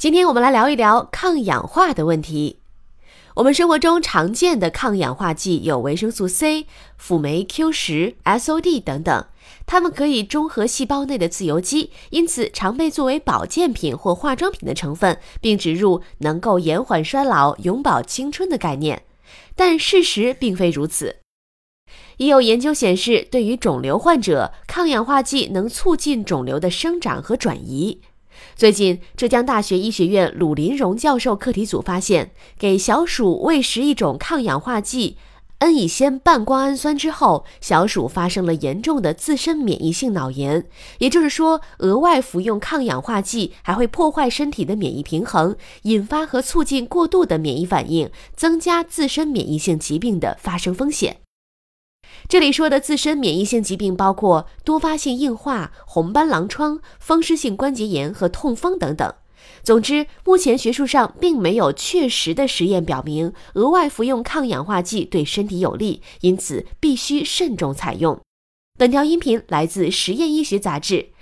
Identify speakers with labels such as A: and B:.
A: 今天我们来聊一聊抗氧化的问题。我们生活中常见的抗氧化剂有维生素 C、辅酶 Q 十、SOD 等等，它们可以中和细胞内的自由基，因此常被作为保健品或化妆品的成分，并植入能够延缓衰老、永葆青春的概念。但事实并非如此。已有研究显示，对于肿瘤患者，抗氧化剂能促进肿瘤的生长和转移。最近，浙江大学医学院鲁林荣教授课题组发现，给小鼠喂食一种抗氧化剂恩乙酰半胱氨酸之后，小鼠发生了严重的自身免疫性脑炎。也就是说，额外服用抗氧化剂还会破坏身体的免疫平衡，引发和促进过度的免疫反应，增加自身免疫性疾病的发生风险。这里说的自身免疫性疾病包括多发性硬化、红斑狼疮、风湿性关节炎和痛风等等。总之，目前学术上并没有确实的实验表明额外服用抗氧化剂对身体有利，因此必须慎重采用。本条音频来自《实验医学杂志》，